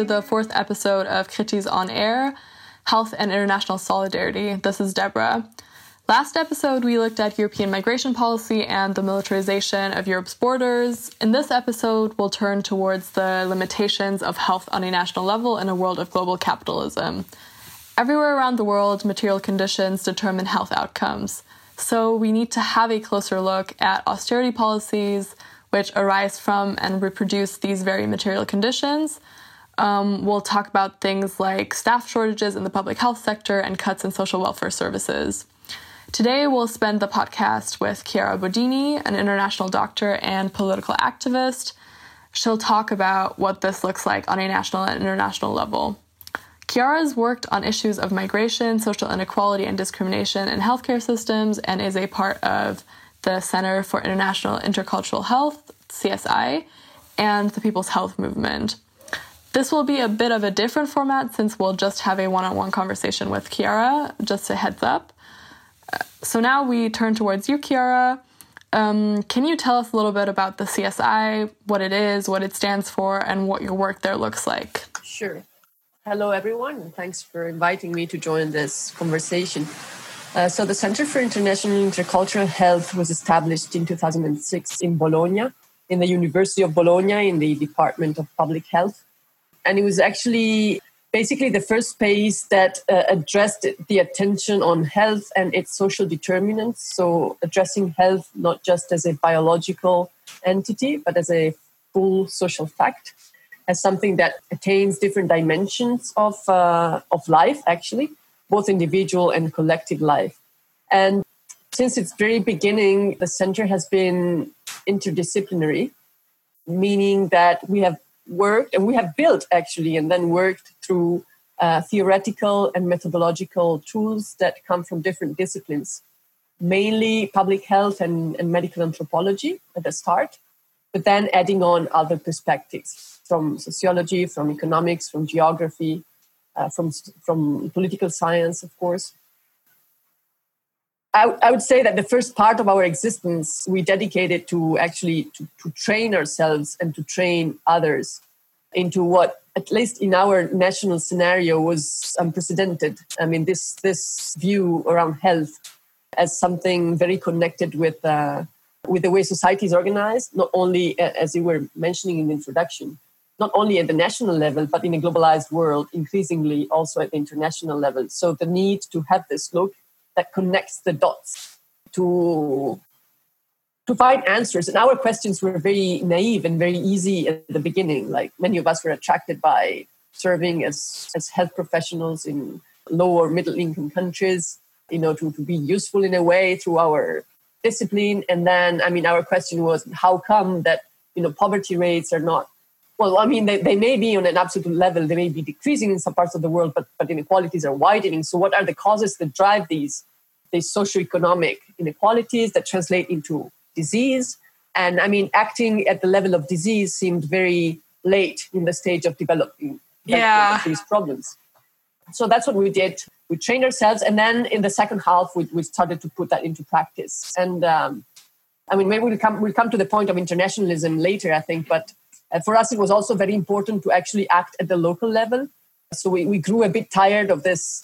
to the fourth episode of Kritis on Air Health and International Solidarity. This is Deborah. Last episode, we looked at European migration policy and the militarization of Europe's borders. In this episode, we'll turn towards the limitations of health on a national level in a world of global capitalism. Everywhere around the world, material conditions determine health outcomes. So we need to have a closer look at austerity policies, which arise from and reproduce these very material conditions. Um, we'll talk about things like staff shortages in the public health sector and cuts in social welfare services. Today, we'll spend the podcast with Chiara Bodini, an international doctor and political activist. She'll talk about what this looks like on a national and international level. Chiara's worked on issues of migration, social inequality, and discrimination in healthcare systems and is a part of the Center for International Intercultural Health, CSI, and the People's Health Movement. This will be a bit of a different format since we'll just have a one on one conversation with Chiara, just a heads up. So now we turn towards you, Chiara. Um, can you tell us a little bit about the CSI, what it is, what it stands for, and what your work there looks like? Sure. Hello, everyone. Thanks for inviting me to join this conversation. Uh, so, the Center for International Intercultural Health was established in 2006 in Bologna, in the University of Bologna, in the Department of Public Health. And it was actually basically the first space that uh, addressed the attention on health and its social determinants. So, addressing health not just as a biological entity, but as a full social fact, as something that attains different dimensions of, uh, of life, actually, both individual and collective life. And since its very beginning, the center has been interdisciplinary, meaning that we have worked and we have built actually and then worked through uh, theoretical and methodological tools that come from different disciplines, mainly public health and, and medical anthropology at the start, but then adding on other perspectives from sociology, from economics, from geography, uh, from, from political science, of course. I, I, would say that the first part of our existence we dedicated to actually to, to train ourselves and to train others into what at least in our national scenario was unprecedented i mean this this view around health as something very connected with uh, with the way society is organized not only as you were mentioning in the introduction not only at the national level, but in a globalized world, increasingly also at the international level. So the need to have this look that connects the dots to to find answers. And our questions were very naive and very easy at the beginning. Like many of us were attracted by serving as, as health professionals in lower middle income countries, you know, to, to be useful in a way through our discipline. And then, I mean, our question was how come that, you know, poverty rates are not well, I mean, they, they may be on an absolute level, they may be decreasing in some parts of the world, but, but inequalities are widening. So, what are the causes that drive these, these socioeconomic inequalities that translate into disease? And I mean, acting at the level of disease seemed very late in the stage of developing, yeah. these problems. So that's what we did. We trained ourselves, and then in the second half, we, we started to put that into practice. And um, I mean, maybe we'll come we'll come to the point of internationalism later, I think. But and for us, it was also very important to actually act at the local level. So we, we grew a bit tired of this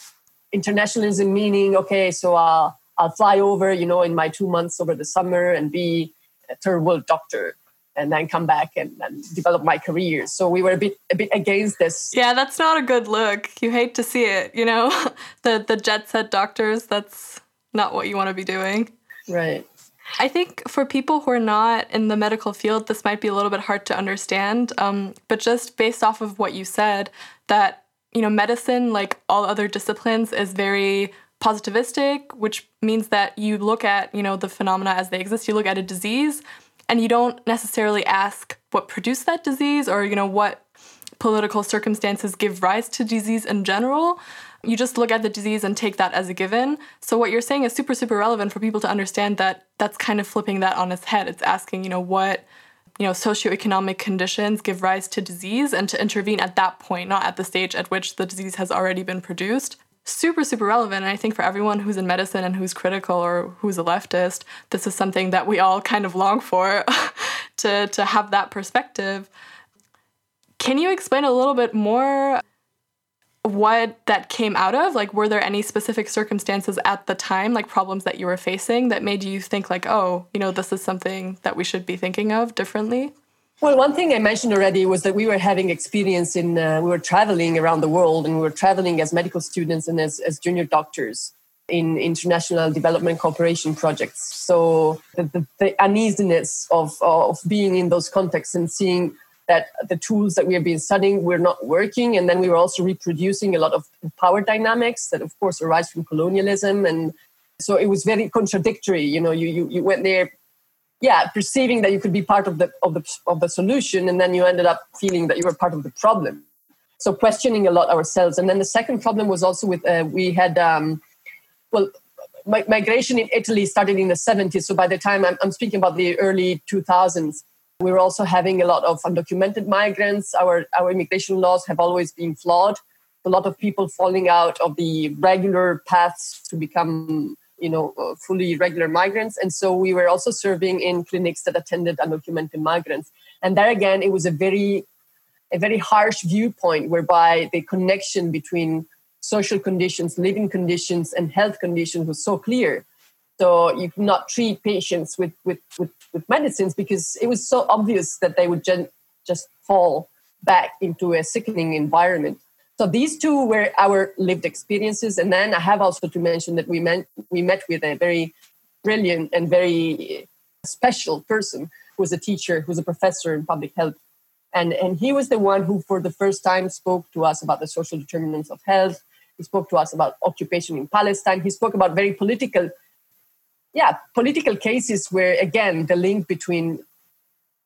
internationalism, meaning, okay, so I'll, I'll fly over, you know, in my two months over the summer and be a third world doctor and then come back and, and, develop my career. So we were a bit a bit against this. Yeah, that's not a good look. You hate to see it, you know? the the jet set doctors, that's not what you want to be doing. Right. I think for people who are not in the medical field, this might be a little bit hard to understand. Um, but just based off of what you said, that you know, medicine, like all other disciplines, is very positivistic, which means that you look at you know the phenomena as they exist. You look at a disease, and you don't necessarily ask what produced that disease or you know what political circumstances give rise to disease in general you just look at the disease and take that as a given. So what you're saying is super super relevant for people to understand that that's kind of flipping that on its head. It's asking, you know, what you know, socioeconomic conditions give rise to disease and to intervene at that point, not at the stage at which the disease has already been produced. Super, super relevant. And I think for everyone who's in medicine and who's critical or who's a leftist, this is something that we all kind of long for to, to have that perspective. Can you explain a little bit more what that came out of? Like, were there any specific circumstances at the time, like problems that you were facing, that made you think, like, oh, you know, this is something that we should be thinking of differently? Well, one thing I mentioned already was that we were having experience in, uh, we were traveling around the world and we were traveling as medical students and as, as junior doctors in international development cooperation projects. So the, the, the uneasiness of, of being in those contexts and seeing that the tools that we have been studying were not working. And then we were also reproducing a lot of power dynamics that, of course, arise from colonialism. And so it was very contradictory. You know, you, you, you went there, yeah, perceiving that you could be part of the, of, the, of the solution, and then you ended up feeling that you were part of the problem. So questioning a lot ourselves. And then the second problem was also with, uh, we had, um, well, migration in Italy started in the 70s. So by the time I'm, I'm speaking about the early 2000s, we're also having a lot of undocumented migrants. Our, our immigration laws have always been flawed. A lot of people falling out of the regular paths to become, you know, uh, fully regular migrants. And so we were also serving in clinics that attended undocumented migrants. And there again, it was a very, a very harsh viewpoint whereby the connection between social conditions, living conditions, and health conditions was so clear so you cannot treat patients with, with, with, with medicines because it was so obvious that they would gen- just fall back into a sickening environment. So these two were our lived experiences. And then I have also to mention that we met, we met with a very brilliant and very special person who was a teacher, who was a professor in public health. And, and he was the one who, for the first time, spoke to us about the social determinants of health. He spoke to us about occupation in Palestine. He spoke about very political yeah, political cases where, again, the link between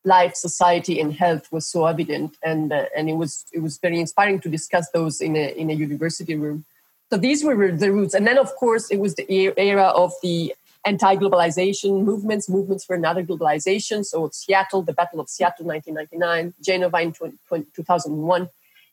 life, society, and health was so evident, and uh, and it was it was very inspiring to discuss those in a in a university room. So these were the roots, and then of course it was the era of the anti-globalization movements, movements for another globalization. So Seattle, the Battle of Seattle, 1999, Genova in 2001.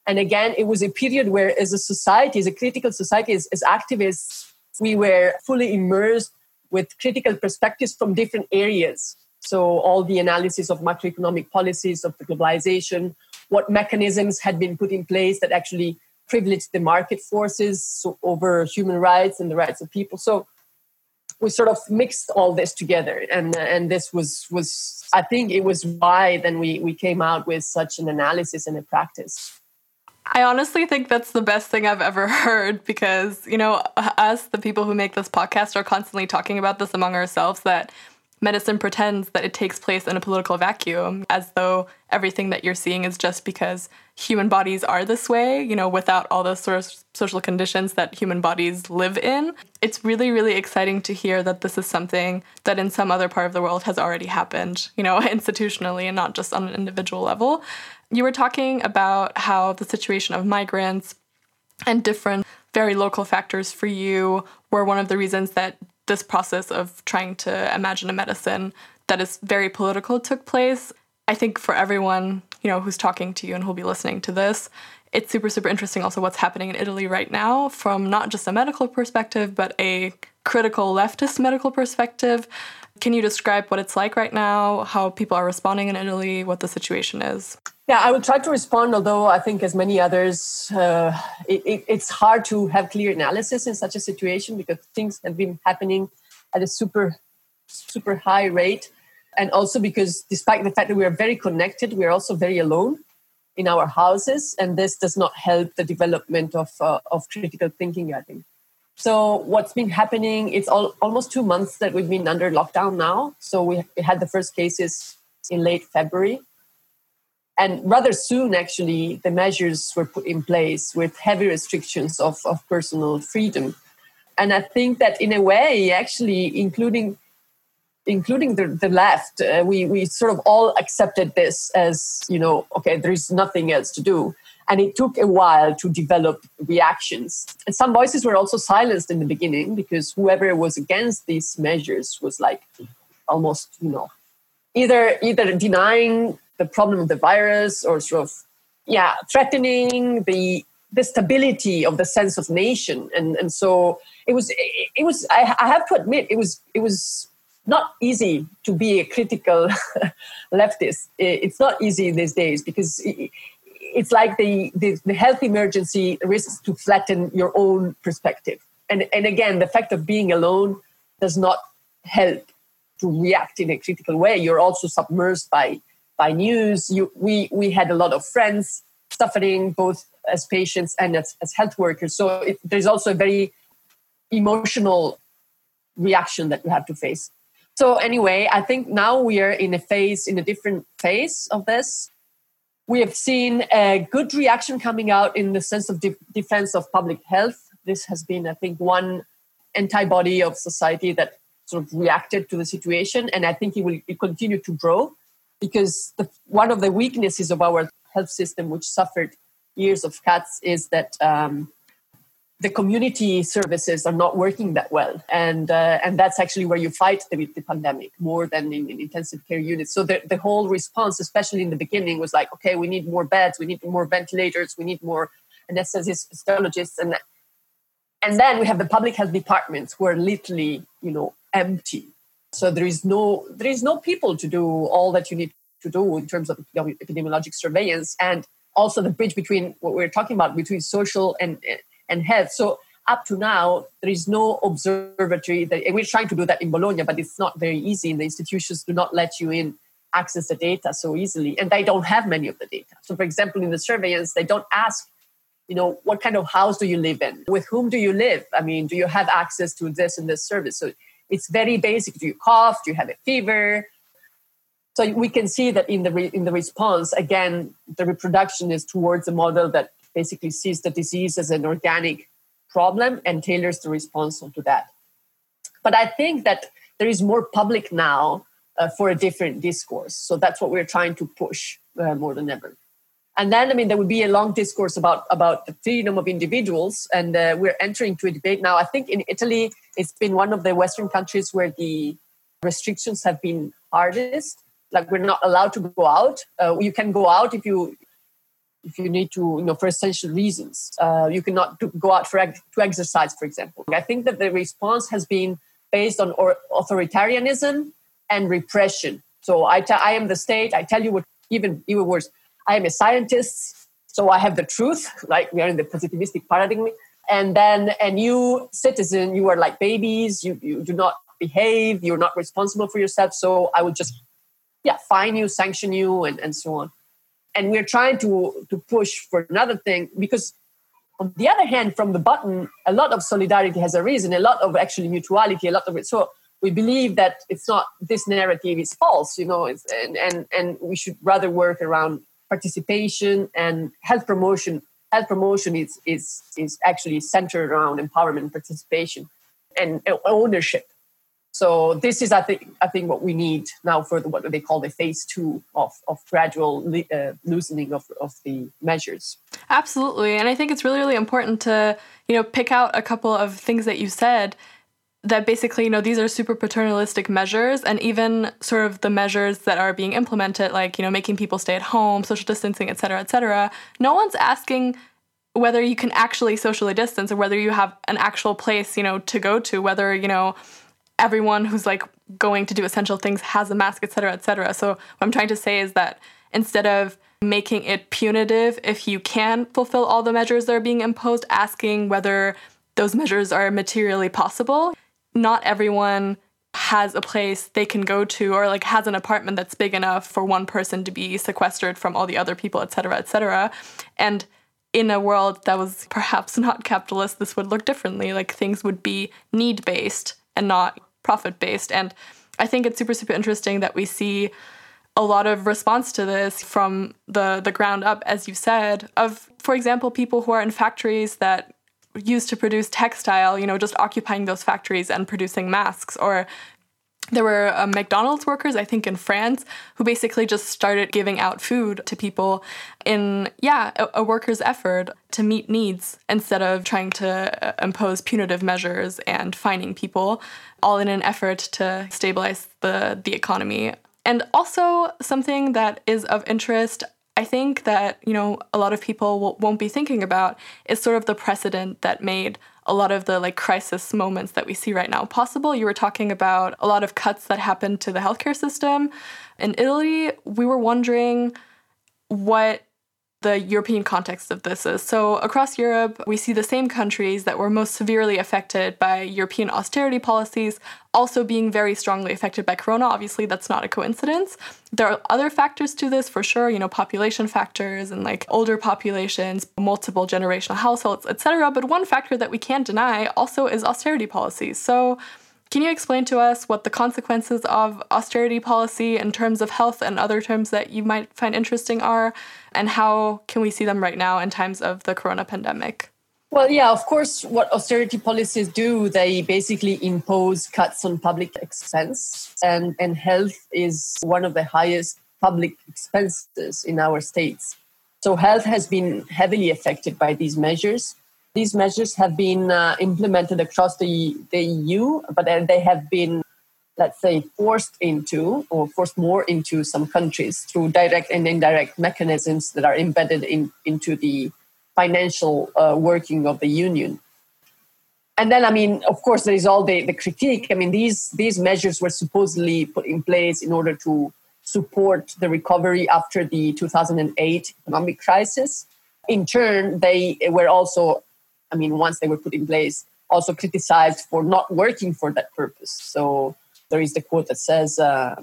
And again, it was a period where, as a society, as a critical society, as, as activists, we were fully immersed with critical perspectives from different areas. So, all the analysis of macroeconomic policies of the globalization, what mechanisms had been put in place that actually privileged the market forces over human rights and the rights of people. So, we sort of mixed all this together, and and this was was I think it was why then we we came out with such an analysis and a practice. I honestly think that's the best thing I've ever heard because, you know, us, the people who make this podcast, are constantly talking about this among ourselves that medicine pretends that it takes place in a political vacuum as though everything that you're seeing is just because human bodies are this way, you know, without all those sort of social conditions that human bodies live in. It's really, really exciting to hear that this is something that in some other part of the world has already happened, you know, institutionally and not just on an individual level. You were talking about how the situation of migrants and different very local factors for you were one of the reasons that this process of trying to imagine a medicine that is very political took place. I think for everyone, you know, who's talking to you and who'll be listening to this, it's super super interesting also what's happening in Italy right now from not just a medical perspective but a critical leftist medical perspective. Can you describe what it's like right now, how people are responding in Italy, what the situation is? Yeah, I will try to respond, although I think, as many others, uh, it, it, it's hard to have clear analysis in such a situation because things have been happening at a super, super high rate. And also because, despite the fact that we are very connected, we are also very alone in our houses. And this does not help the development of, uh, of critical thinking, I think. So, what's been happening, it's all, almost two months that we've been under lockdown now. So, we, we had the first cases in late February and rather soon actually the measures were put in place with heavy restrictions of, of personal freedom. And i think that in a way actually including including the, the left uh, we, we sort of all accepted this as you know okay there is nothing else to do. And it took a while to develop reactions. And some voices were also silenced in the beginning because whoever was against these measures was like almost you know either either denying the problem of the virus or sort of yeah threatening the the stability of the sense of nation and and so it was it was I, I have to admit it was it was not easy to be a critical leftist it's not easy these days because it's like the, the, the health emergency risks to flatten your own perspective. And, and again, the fact of being alone does not help to react in a critical way. You're also submerged by by news. You, we we had a lot of friends suffering both as patients and as, as health workers. So it, there's also a very emotional reaction that you have to face. So anyway, I think now we are in a phase, in a different phase of this. We have seen a good reaction coming out in the sense of de- defense of public health. This has been, I think, one antibody of society that sort of reacted to the situation, and I think it will continue to grow because the, one of the weaknesses of our health system, which suffered years of cuts, is that um, the community services are not working that well, and uh, and that's actually where you fight the, the pandemic more than in, in, intensive care units. So the, the whole response, especially in the beginning, was like, okay, we need more beds, we need more ventilators, we need more anesthesiologists, and and then we have the public health departments who are literally, you know, empty. So there is no there is no people to do all that you need to do in terms of epidemiologic surveillance and also the bridge between what we're talking about between social and and health. So up to now, there is no observatory. That, we're trying to do that in Bologna, but it's not very easy. And the institutions do not let you in access the data so easily, and they don't have many of the data. So, for example, in the surveillance, they don't ask, you know, what kind of house do you live in? With whom do you live? I mean, do you have access to this and this service? So it's very basic. Do you cough? Do you have a fever? So we can see that in the re- in the response, again, the reproduction is towards a model that basically sees the disease as an organic problem and tailors the response onto that. But I think that there is more public now uh, for a different discourse. So that's what we're trying to push uh, more than ever. And then, I mean, there would be a long discourse about about the freedom of individuals, and uh, we're entering to a debate now. I think in Italy, it's been one of the Western countries where the restrictions have been hardest. Like we're not allowed to go out. Uh, you can go out if you if you need to, you know, for essential reasons. Uh, you cannot do, go out for to exercise, for example. I think that the response has been based on or, authoritarianism and repression. So I, t- I am the state. I tell you what, even even worse. I am a scientist, so I have the truth. Like we are in the positivistic paradigm. And then a new citizen, you are like babies. You you do not behave. You're not responsible for yourself. So I would just, yeah, fine you, sanction you, and and so on and we're trying to to push for another thing because on the other hand from the button a lot of solidarity has arisen, a lot of actually mutuality a lot of it so we believe that it's not this narrative is false you know and and and we should rather work around participation and health promotion health promotion is is is actually centered around empowerment participation and ownership. So this is, I think, I think what we need now for the, what they call the phase two of, of gradual uh, loosening of, of the measures. Absolutely, and I think it's really, really important to you know pick out a couple of things that you said that basically you know these are super paternalistic measures and even sort of the measures that are being implemented like you know making people stay at home social distancing et cetera et cetera no one's asking whether you can actually socially distance or whether you have an actual place you know to go to whether you know everyone who's like going to do essential things has a mask, et cetera, et cetera. So what I'm trying to say is that instead of making it punitive if you can fulfill all the measures that are being imposed, asking whether those measures are materially possible. Not everyone has a place they can go to or like has an apartment that's big enough for one person to be sequestered from all the other people, et cetera, et cetera. And in a world that was perhaps not capitalist, this would look differently. Like things would be need based and not profit based. And I think it's super, super interesting that we see a lot of response to this from the, the ground up, as you said, of, for example, people who are in factories that used to produce textile, you know, just occupying those factories and producing masks, or there were uh, McDonald's workers, I think in France, who basically just started giving out food to people in, yeah, a, a worker's effort to meet needs instead of trying to uh, impose punitive measures and fining people, all in an effort to stabilize the, the economy. And also, something that is of interest, I think that, you know, a lot of people won't be thinking about is sort of the precedent that made a lot of the like crisis moments that we see right now possible. You were talking about a lot of cuts that happened to the healthcare system. In Italy, we were wondering what the European context of this is. So, across Europe, we see the same countries that were most severely affected by European austerity policies also being very strongly affected by corona. Obviously, that's not a coincidence. There are other factors to this for sure, you know, population factors and like older populations, multiple generational households, etc. But one factor that we can't deny also is austerity policies. So, can you explain to us what the consequences of austerity policy in terms of health and other terms that you might find interesting are, and how can we see them right now in times of the corona pandemic? Well, yeah, of course, what austerity policies do, they basically impose cuts on public expense, and, and health is one of the highest public expenses in our states. So, health has been heavily affected by these measures. These measures have been uh, implemented across the, the EU, but they have been, let's say, forced into or forced more into some countries through direct and indirect mechanisms that are embedded in, into the financial uh, working of the union. And then, I mean, of course, there is all the, the critique. I mean, these, these measures were supposedly put in place in order to support the recovery after the 2008 economic crisis. In turn, they were also I mean, once they were put in place, also criticized for not working for that purpose. So there is the quote that says, uh,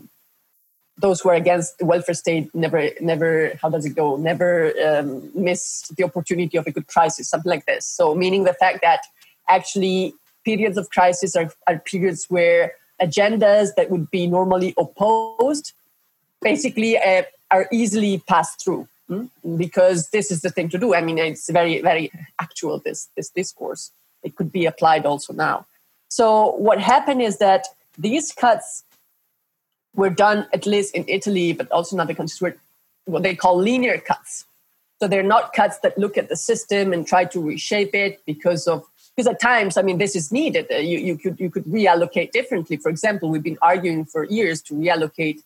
"Those who are against the welfare state never, never, how does it go? Never um, miss the opportunity of a good crisis." Something like this. So meaning the fact that actually periods of crisis are, are periods where agendas that would be normally opposed basically uh, are easily passed through? Because this is the thing to do. I mean, it's very, very actual, this, this discourse. It could be applied also now. So, what happened is that these cuts were done, at least in Italy, but also in other countries, were what they call linear cuts. So, they're not cuts that look at the system and try to reshape it because of because at times, I mean, this is needed. Uh, you, you could you could reallocate differently. For example, we've been arguing for years to reallocate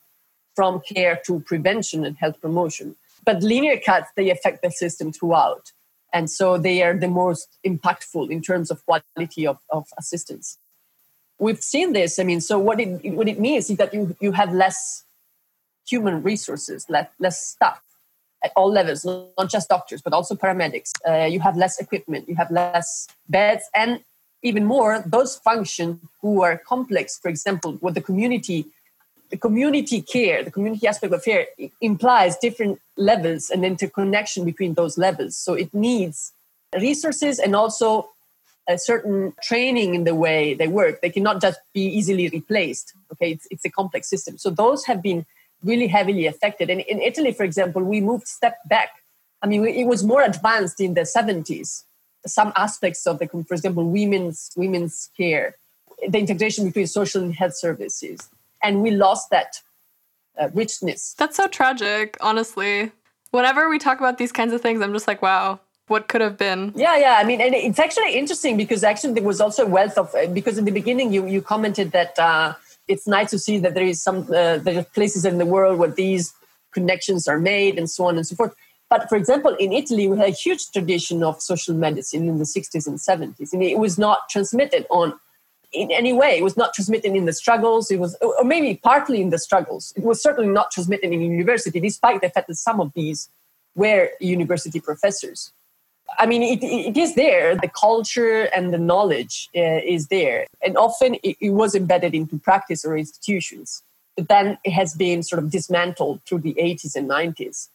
from care to prevention and health promotion. But linear cuts, they affect the system throughout. And so they are the most impactful in terms of quality of, of assistance. We've seen this. I mean, so what it, what it means is that you, you have less human resources, less, less staff at all levels, not just doctors, but also paramedics. Uh, you have less equipment, you have less beds, and even more, those functions who are complex, for example, with the community the community care, the community aspect of care implies different levels and interconnection between those levels. So it needs resources and also a certain training in the way they work. They cannot just be easily replaced. Okay, it's, it's a complex system. So those have been really heavily affected. And in Italy, for example, we moved step back. I mean, it was more advanced in the 70s. Some aspects of the, for example, women's women's care, the integration between social and health services and we lost that uh, richness. That's so tragic, honestly. Whenever we talk about these kinds of things, I'm just like, wow, what could have been? Yeah, yeah. I mean, and it's actually interesting because actually there was also a wealth of uh, because in the beginning you you commented that uh, it's nice to see that there is some uh, there are places in the world where these connections are made and so on and so forth. But for example, in Italy, we had a huge tradition of social medicine in the 60s and 70s, and it was not transmitted on in any way. It was not transmitted in the struggles. It was, or maybe partly in the struggles. It was certainly not transmitted in university, despite the fact that some of these were university professors. I mean, it, it is there. The culture and the knowledge uh, is there. And often it, it, was embedded into practice or institutions. But then it has been sort of dismantled through the 80s and 90s.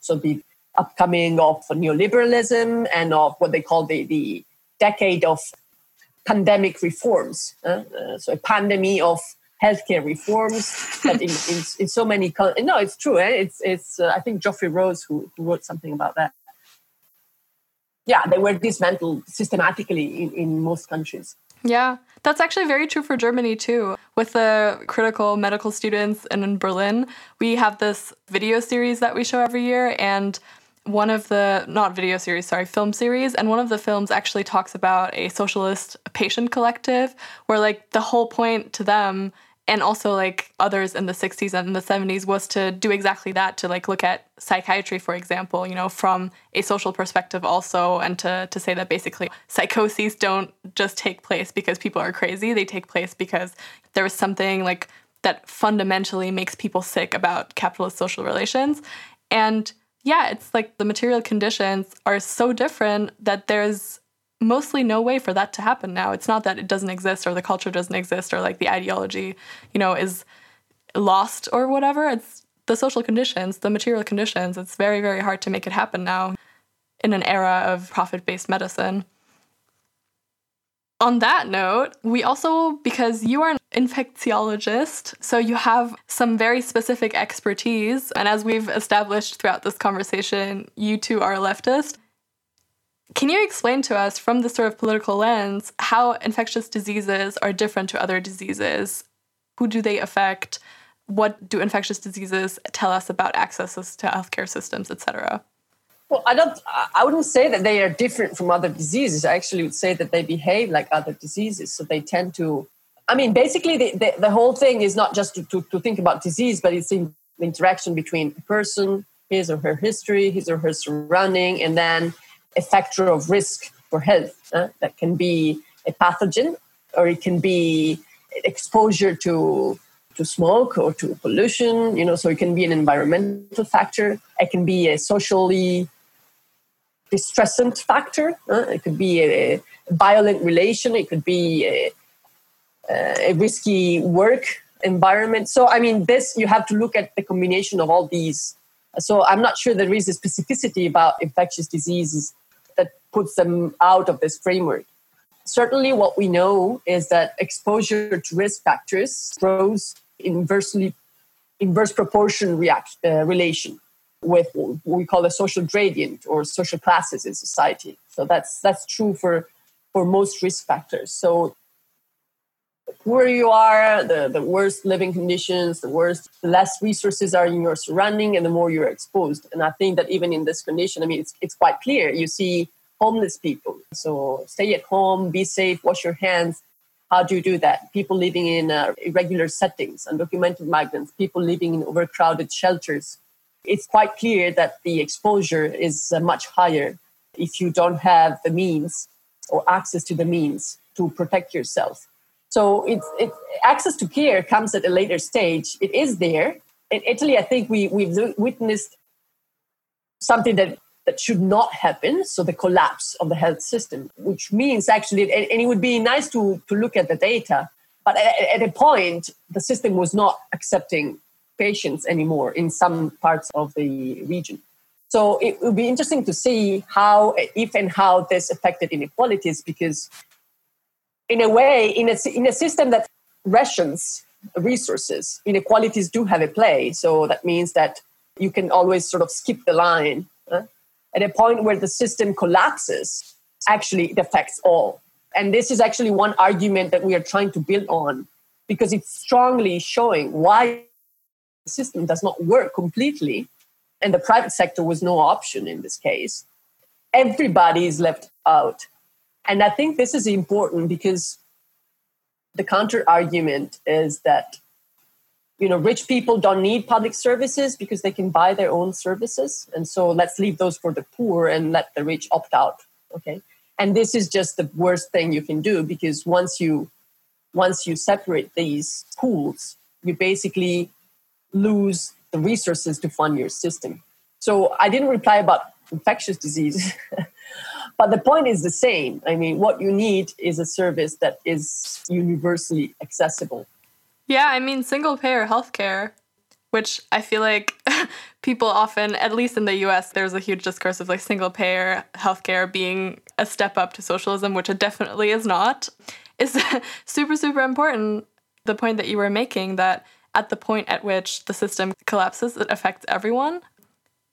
So the upcoming of neoliberalism and of what they call the, the decade of pandemic reforms. Uh, uh, so a pandemic of healthcare reforms that in, in, in, so many no it's true eh? it's it's uh, i think geoffrey rose who, who, wrote something about that yeah they were dismantled systematically in, in most countries yeah that's actually very true for germany too with the critical medical students and in berlin we have this video series that we show every year and one of the not video series sorry film series and one of the films actually talks about a socialist patient collective where like the whole point to them and also like others in the 60s and the 70s was to do exactly that to like look at psychiatry for example you know from a social perspective also and to to say that basically psychoses don't just take place because people are crazy. They take place because there was something like that fundamentally makes people sick about capitalist social relations. And yeah, it's like the material conditions are so different that there's mostly no way for that to happen now. It's not that it doesn't exist or the culture doesn't exist or like the ideology, you know, is lost or whatever. It's the social conditions, the material conditions. It's very, very hard to make it happen now in an era of profit based medicine. On that note, we also, because you are an infectiologist, so you have some very specific expertise. And as we've established throughout this conversation, you too are leftist. Can you explain to us, from this sort of political lens, how infectious diseases are different to other diseases? Who do they affect? What do infectious diseases tell us about accesses to healthcare systems, et cetera? Well, I don't. I wouldn't say that they are different from other diseases. I actually would say that they behave like other diseases. So they tend to. I mean, basically, the, the, the whole thing is not just to, to, to, think about disease, but it's the interaction between a person, his or her history, his or her surrounding, and then a factor of risk for health. Uh, that can be a pathogen, or it can be exposure to to smoke or to pollution. You know, so it can be an environmental factor. It can be a socially distressant factor. Uh, it could be a, violent relation. It could be a, a risky work environment. So, I mean, this you have to look at the combination of all these. So, I'm not sure there is a specificity about infectious diseases that puts them out of this framework. Certainly, what we know is that exposure to risk factors grows inversely inverse proportion react, uh, relation with what we call a social gradient or social classes in society. So that's that's true for for most risk factors. So the poorer you are, the, the worse living conditions, the worse, the less resources are in your surrounding, and the more you're exposed. And I think that even in this condition, I mean, it's it's quite clear. You see homeless people. So stay at home, be safe, wash your hands. How do you do that? People living in uh, irregular settings, undocumented migrants, people living in overcrowded shelters it's quite clear that the exposure is uh, much higher if you don't have the means or access to the means to protect yourself. So it's, it, access to care comes at a later stage. It is there. In Italy, I think we, we've witnessed something that, that should not happen. So the collapse of the health system, which means actually, and it would be nice to, to look at the data, but at, at a point, the system was not accepting patients anymore in some parts of the region. So it will be interesting to see how, if and how this affected inequalities, because in a way, in a, in a system that rations resources, inequalities do have a play. So that means that you can always sort of skip the line. Huh? At a point where the system collapses, actually it affects all. And this is actually one argument that we are trying to build on because it's strongly showing why system does not work completely, and the private sector was no option in this case, everybody is left out. And I think this is important because the counter argument is that you know rich people don't need public services because they can buy their own services and so let's leave those for the poor and let the rich opt out okay and this is just the worst thing you can do because once you once you separate these pools you basically lose the resources to fund your system. So I didn't reply about infectious disease, but the point is the same. I mean, what you need is a service that is universally accessible. Yeah, I mean, single payer healthcare, which I feel like people often, at least in the US, there's a huge discourse of like single payer healthcare being a step up to socialism, which it definitely is not, is super, super important. The point that you were making that at the point at which the system collapses, it affects everyone.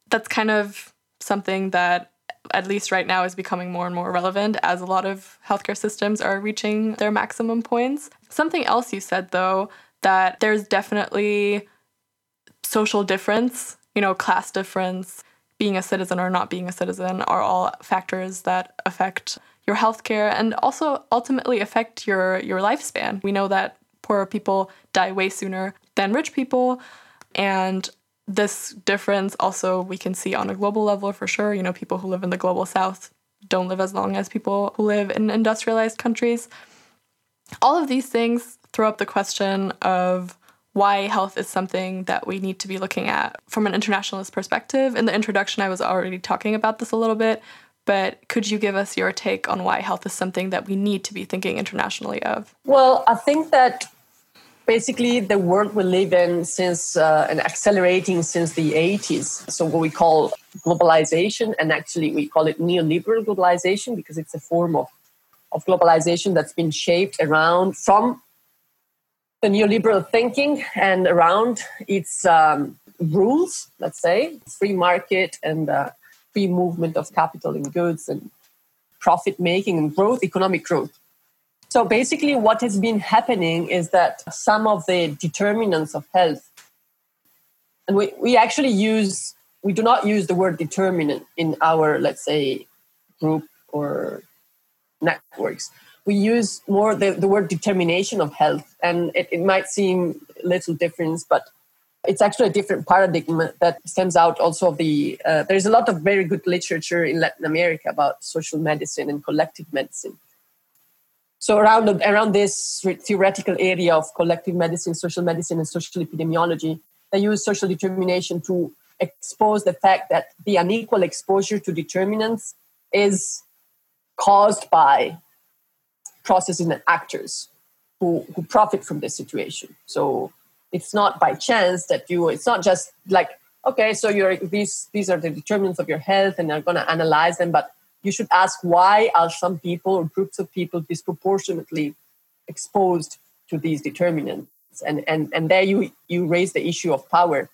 That's kind of something that, at least right now, is becoming more and more relevant as a lot of healthcare systems are reaching their maximum points. Something else you said, though, that there's definitely social difference, you know, class difference, being a citizen or not being a citizen are all factors that affect your healthcare and also ultimately affect your your lifespan. We know that poorer people die way sooner than rich people. And this difference also we can see on a global level for sure. You know, people who live in the global south don't live as long as people who live in industrialized countries. All of these things throw up the question of why health is something that we need to be looking at from an internationalist perspective. In the introduction, I was already talking about this a little bit, but could you give us your take on why health is something that we need to be thinking internationally of? Well, I think that basically the world we live in since uh, and accelerating since the 80s so what we call globalization and actually we call it neoliberal globalization because it's a form of, of globalization that's been shaped around from the neoliberal thinking and around its um, rules let's say free market and uh, free movement of capital and goods and profit making and growth economic growth so basically, what has been happening is that some of the determinants of health, and we, we actually use, we do not use the word determinant in our, let's say, group or networks. We use more the, the word determination of health. And it, it might seem little difference, but it's actually a different paradigm that stems out also of the uh, there's a lot of very good literature in latin america about social medicine and collective medicine so around around this theoretical area of collective medicine, social medicine, and social epidemiology, they use social determination to expose the fact that the unequal exposure to determinants is caused by processes and actors who, who profit from this situation. So it's not by chance that you it's not just like okay so you're these these are the determinants of your health and they're going to analyze them but you should ask why are some people or groups of people disproportionately exposed to these determinants? And and and there you you raise the issue of power.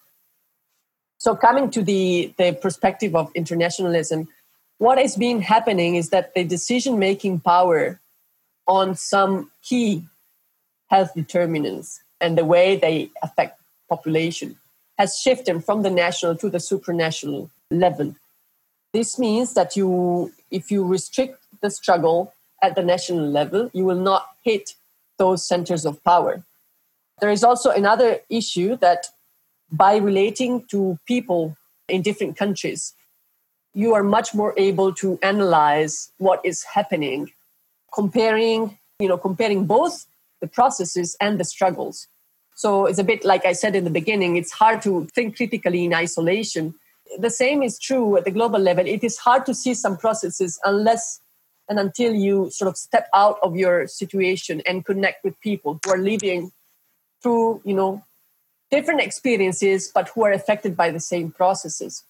So coming to the the perspective of internationalism what has been happening is that the decision making power on some key health determinants and the way they affect population has shifted from the national to the supranational level this means that you, if you restrict the struggle at the national level, you will not hit those centers of power. There is also another issue that by relating to people in different countries, you are much more able to analyze what is happening, comparing, you know, comparing both the processes and the struggles. So it's a bit like I said in the beginning, it's hard to think critically in isolation the same is true at the global level. It is hard to see some processes unless and until you sort of step out of your situation and connect with people who are living through, you know, different experiences, but who are affected by the same processes.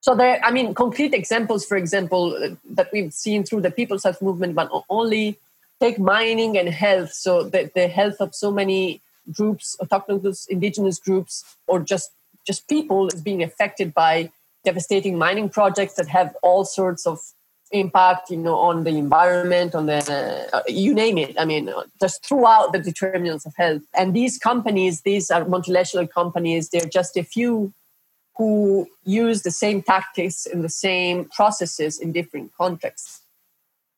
So there, I mean, concrete examples, for example, that we've seen through the People's Health Movement, but only take mining and health. So the, the health of so many groups, autochthonous indigenous groups, or just just people is being affected by devastating mining projects that have all sorts of impact you know on the environment on the uh, you name it. I mean just throughout the determinants of health. And these companies these are multinational companies they're just a few who use the same tactics and the same processes in different contexts.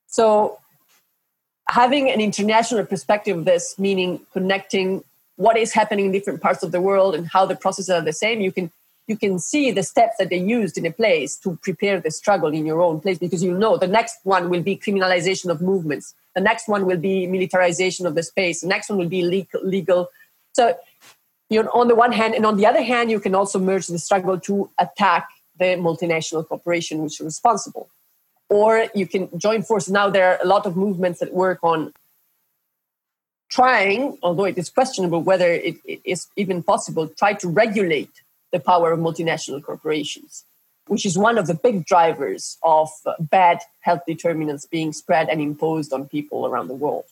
So having an international perspective of this meaning connecting what is happening in different parts of the world and how the processes are the same you can you can see the steps that they used in a place to prepare the struggle in your own place because you know the next one will be criminalization of movements. The next one will be militarization of the space. The next one will be legal, legal. so you know on the one hand and on the other hand you can also merge the struggle to attack the multinational corporation which is responsible. Or you can join forces. Now there are a lot of movements that work on trying, although it is questionable whether it, it is even possible, try to regulate the power of multinational corporations, which is one of the big drivers of bad health determinants being spread and imposed on people around the world.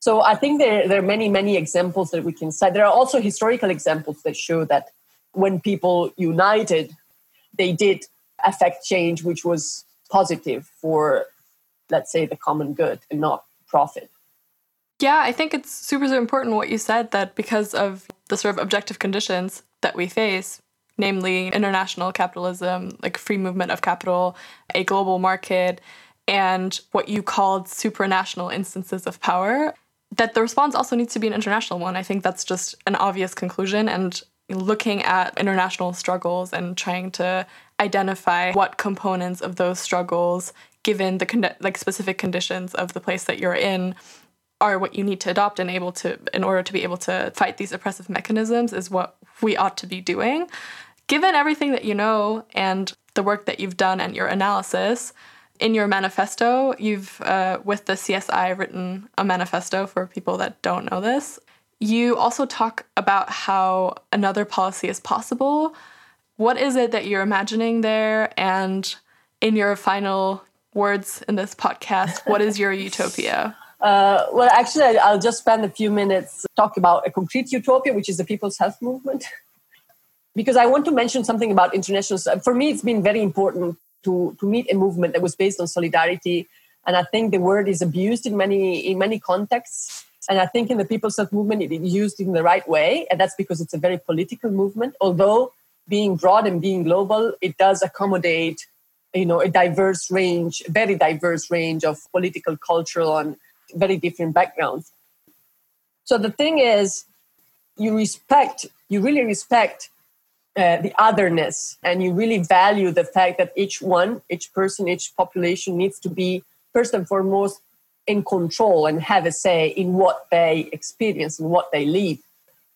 So I think there, there are many, many examples that we can cite. There are also historical examples that show that when people united, they did affect change, which was positive for, let's say, the common good and not profit. Yeah, I think it's super, super important what you said that because of the sort of objective conditions that we face, namely international capitalism, like free movement of capital, a global market, and what you called supranational instances of power, that the response also needs to be an international one. I think that's just an obvious conclusion. And looking at international struggles and trying to identify what components of those struggles, given the con- like specific conditions of the place that you're in, are what you need to adopt and able to in order to be able to fight these oppressive mechanisms is what we ought to be doing. Given everything that you know and the work that you've done and your analysis, in your manifesto, you've, uh, with the CSI, written a manifesto for people that don't know this. You also talk about how another policy is possible. What is it that you're imagining there? And in your final words in this podcast, what is your utopia? Uh, well, actually, I'll just spend a few minutes talk about a concrete utopia, which is the People's Health Movement. because I want to mention something about international. For me, it's been very important to, to meet a movement that was based on solidarity. And I think the word is abused in many in many contexts. And I think in the People's Health Movement, it is used in the right way. And that's because it's a very political movement. Although being broad and being global, it does accommodate, you know, a diverse range, very diverse range of political, cultural, and very different backgrounds. So the thing is, you respect, you really respect uh, the otherness and you really value the fact that each one each person each population needs to be first and foremost in control and have a say in what they experience and what they live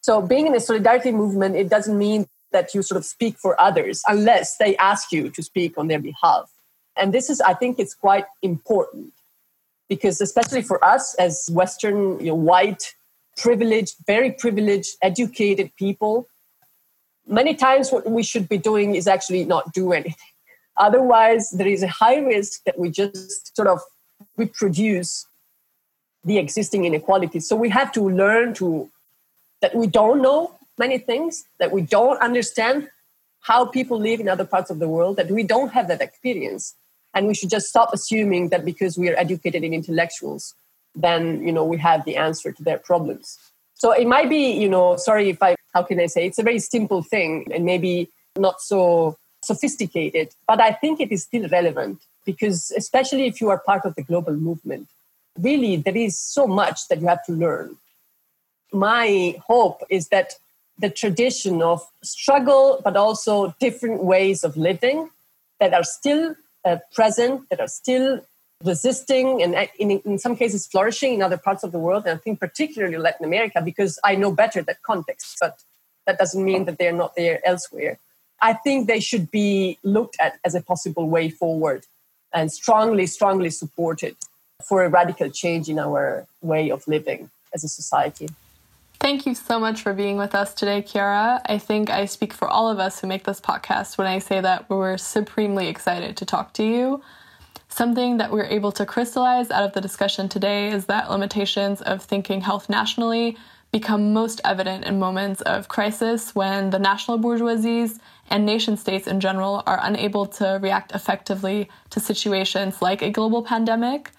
so being in a solidarity movement it doesn't mean that you sort of speak for others unless they ask you to speak on their behalf. And this is i think it's quite important because especially for us as western you know, white privileged very privileged educated people many times what we should be doing is actually not do anything. Otherwise, there is a high risk that we just sort of reproduce the existing inequalities. So we have to learn to that we don't know many things, that we don't understand how people live in other parts of the world, that we don't have that experience. And we should just stop assuming that because we are educated in intellectuals, then you know we have the answer to their problems. So it might be, you know, sorry if I, how can I say, it's a very simple thing and maybe not so sophisticated, but I think it is still relevant because, especially if you are part of the global movement, really there is so much that you have to learn. My hope is that the tradition of struggle, but also different ways of living that are still uh, present, that are still resisting and in, in some cases flourishing in other parts of the world. And I think particularly Latin America, because I know better that context, but that doesn't mean that they're not there elsewhere. I think they should be looked at as a possible way forward and strongly, strongly supported for a radical change in our way of living as a society. Thank you so much for being with us today, Chiara. I think I speak for all of us who make this podcast when I say that we're supremely excited to talk to you. Something that we're able to crystallize out of the discussion today is that limitations of thinking health nationally become most evident in moments of crisis when the national bourgeoisies and nation states in general are unable to react effectively to situations like a global pandemic.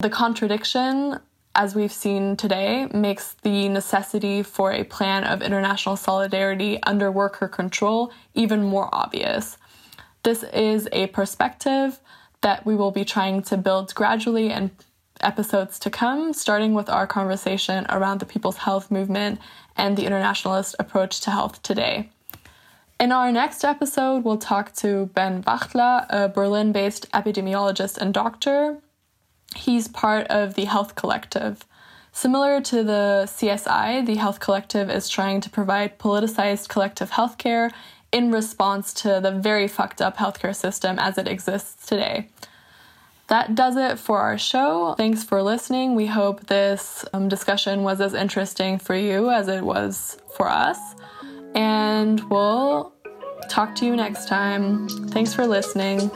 The contradiction, as we've seen today, makes the necessity for a plan of international solidarity under worker control even more obvious. This is a perspective that we will be trying to build gradually in episodes to come, starting with our conversation around the people's health movement and the internationalist approach to health today. In our next episode, we'll talk to Ben Wachtler, a Berlin based epidemiologist and doctor. He's part of the Health Collective. Similar to the CSI, the Health Collective is trying to provide politicized collective healthcare in response to the very fucked up healthcare system as it exists today. That does it for our show. Thanks for listening. We hope this um, discussion was as interesting for you as it was for us. And we'll talk to you next time. Thanks for listening.